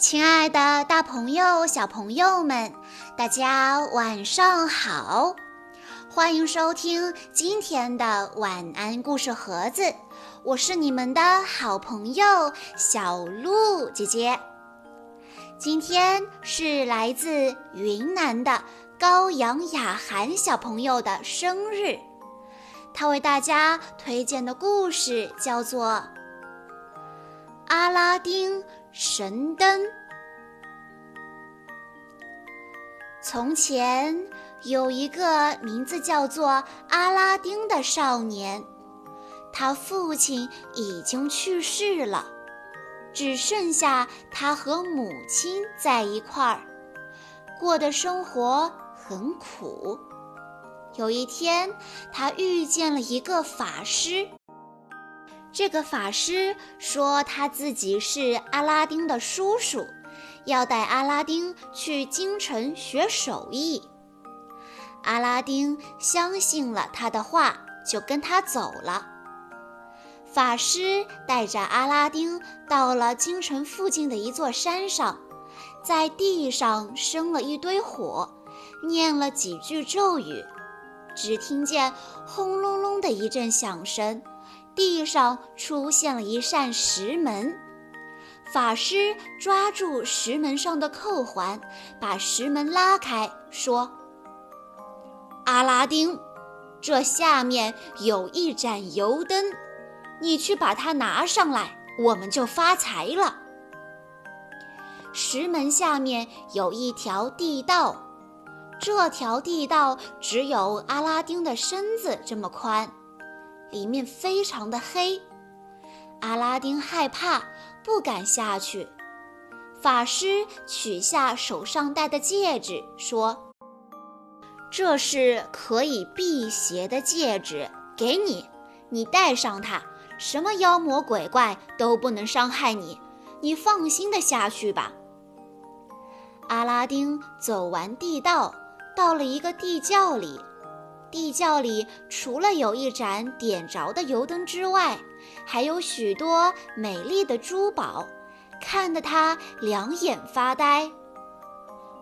亲爱的，大朋友、小朋友们，大家晚上好！欢迎收听今天的晚安故事盒子，我是你们的好朋友小鹿姐姐。今天是来自云南的高阳雅涵小朋友的生日，他为大家推荐的故事叫做《阿拉丁》。神灯。从前有一个名字叫做阿拉丁的少年，他父亲已经去世了，只剩下他和母亲在一块儿，过的生活很苦。有一天，他遇见了一个法师。这个法师说他自己是阿拉丁的叔叔，要带阿拉丁去京城学手艺。阿拉丁相信了他的话，就跟他走了。法师带着阿拉丁到了京城附近的一座山上，在地上生了一堆火，念了几句咒语，只听见轰隆隆的一阵响声。地上出现了一扇石门，法师抓住石门上的扣环，把石门拉开，说：“阿拉丁，这下面有一盏油灯，你去把它拿上来，我们就发财了。”石门下面有一条地道，这条地道只有阿拉丁的身子这么宽。里面非常的黑，阿拉丁害怕，不敢下去。法师取下手上戴的戒指，说：“这是可以辟邪的戒指，给你，你戴上它，什么妖魔鬼怪都不能伤害你，你放心的下去吧。”阿拉丁走完地道，到了一个地窖里。地窖里除了有一盏点着的油灯之外，还有许多美丽的珠宝，看得他两眼发呆。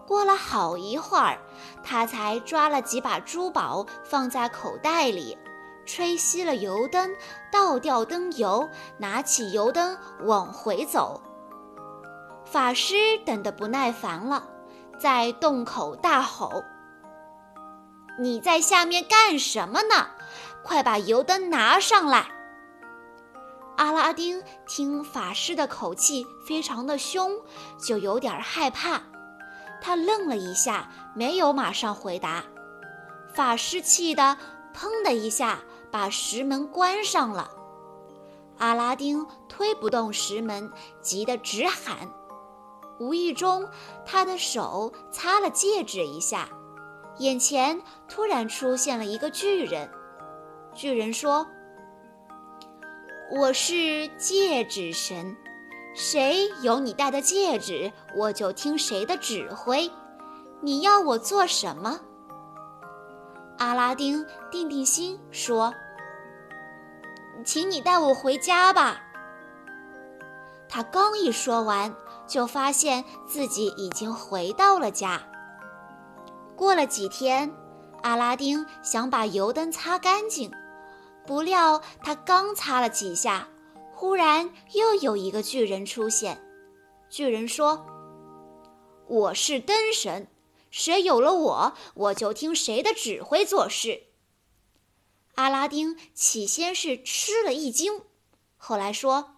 过了好一会儿，他才抓了几把珠宝放在口袋里，吹熄了油灯，倒掉灯油，拿起油灯往回走。法师等得不耐烦了，在洞口大吼。你在下面干什么呢？快把油灯拿上来！阿拉丁听法师的口气非常的凶，就有点害怕。他愣了一下，没有马上回答。法师气得砰的一下把石门关上了。阿拉丁推不动石门，急得直喊。无意中，他的手擦了戒指一下。眼前突然出现了一个巨人，巨人说：“我是戒指神，谁有你戴的戒指，我就听谁的指挥。你要我做什么？”阿拉丁定定心说：“请你带我回家吧。”他刚一说完，就发现自己已经回到了家。过了几天，阿拉丁想把油灯擦干净，不料他刚擦了几下，忽然又有一个巨人出现。巨人说：“我是灯神，谁有了我，我就听谁的指挥做事。”阿拉丁起先是吃了一惊，后来说：“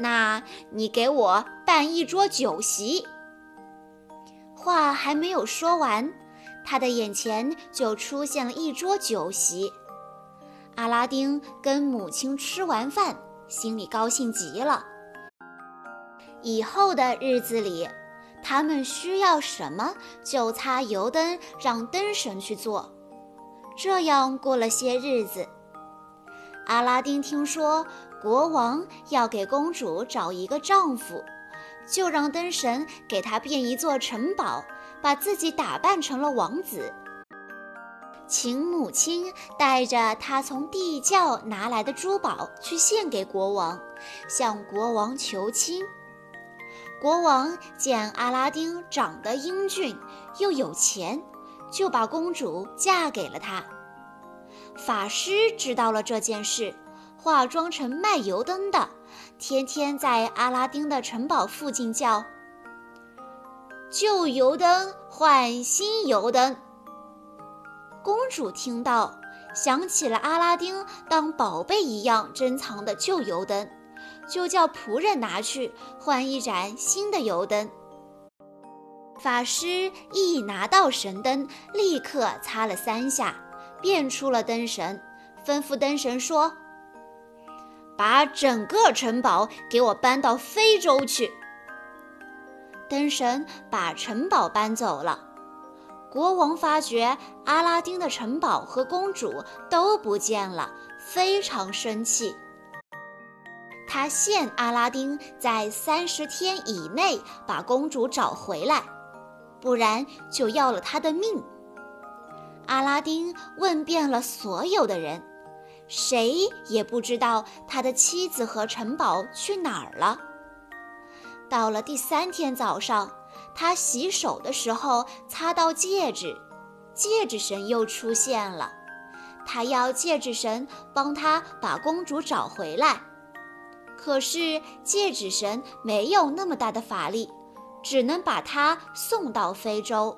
那你给我办一桌酒席。”话还没有说完，他的眼前就出现了一桌酒席。阿拉丁跟母亲吃完饭，心里高兴极了。以后的日子里，他们需要什么就擦油灯，让灯神去做。这样过了些日子，阿拉丁听说国王要给公主找一个丈夫。就让灯神给他变一座城堡，把自己打扮成了王子，请母亲带着他从地窖拿来的珠宝去献给国王，向国王求亲。国王见阿拉丁长得英俊又有钱，就把公主嫁给了他。法师知道了这件事，化妆成卖油灯的，天天在阿拉丁的城堡附近叫：“旧油灯换新油灯。”公主听到，想起了阿拉丁当宝贝一样珍藏的旧油灯，就叫仆人拿去换一盏新的油灯。法师一拿到神灯，立刻擦了三下，变出了灯神，吩咐灯神说：“把整个城堡给我搬到非洲去。”灯神把城堡搬走了。国王发觉阿拉丁的城堡和公主都不见了，非常生气。他限阿拉丁在三十天以内把公主找回来，不然就要了他的命。阿拉丁问遍了所有的人，谁也不知道他的妻子和城堡去哪儿了。到了第三天早上。他洗手的时候擦到戒指，戒指神又出现了。他要戒指神帮他把公主找回来，可是戒指神没有那么大的法力，只能把他送到非洲。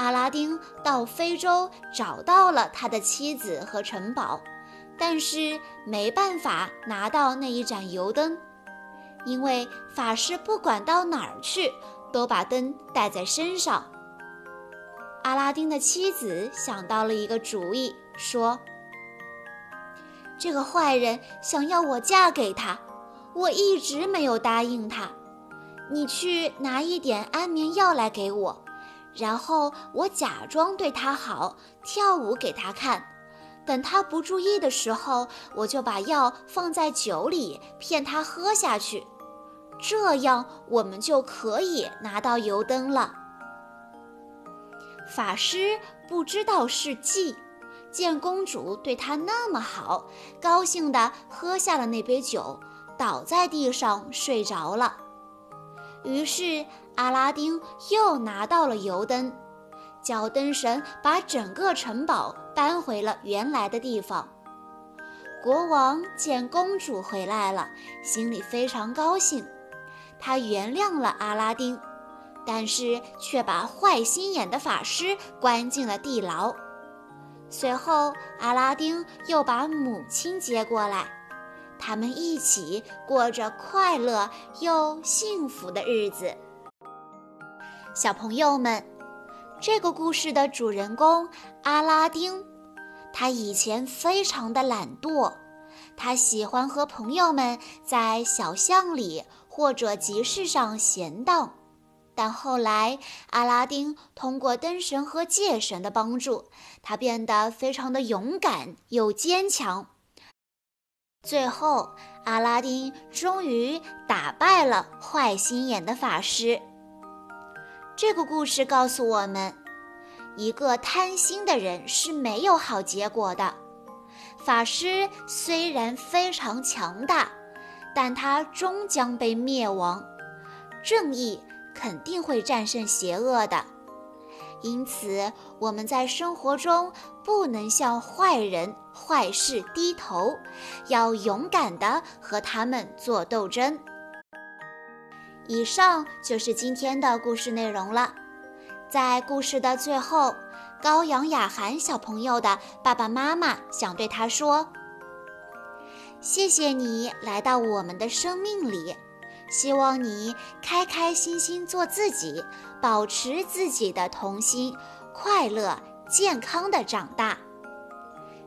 阿拉丁到非洲找到了他的妻子和城堡，但是没办法拿到那一盏油灯。因为法师不管到哪儿去，都把灯带在身上。阿拉丁的妻子想到了一个主意，说：“这个坏人想要我嫁给他，我一直没有答应他。你去拿一点安眠药来给我，然后我假装对他好，跳舞给他看。等他不注意的时候，我就把药放在酒里，骗他喝下去。”这样我们就可以拿到油灯了。法师不知道是计，见公主对他那么好，高兴地喝下了那杯酒，倒在地上睡着了。于是阿拉丁又拿到了油灯，叫灯神把整个城堡搬回了原来的地方。国王见公主回来了，心里非常高兴。他原谅了阿拉丁，但是却把坏心眼的法师关进了地牢。随后，阿拉丁又把母亲接过来，他们一起过着快乐又幸福的日子。小朋友们，这个故事的主人公阿拉丁，他以前非常的懒惰，他喜欢和朋友们在小巷里。或者集市上闲荡，但后来阿拉丁通过灯神和戒神的帮助，他变得非常的勇敢又坚强。最后，阿拉丁终于打败了坏心眼的法师。这个故事告诉我们，一个贪心的人是没有好结果的。法师虽然非常强大。但他终将被灭亡，正义肯定会战胜邪恶的。因此，我们在生活中不能向坏人、坏事低头，要勇敢地和他们做斗争。以上就是今天的故事内容了。在故事的最后，高阳雅涵小朋友的爸爸妈妈想对他说。谢谢你来到我们的生命里，希望你开开心心做自己，保持自己的童心，快乐健康的长大。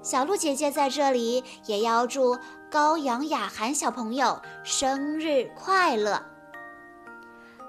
小鹿姐姐在这里也要祝高阳雅涵小朋友生日快乐。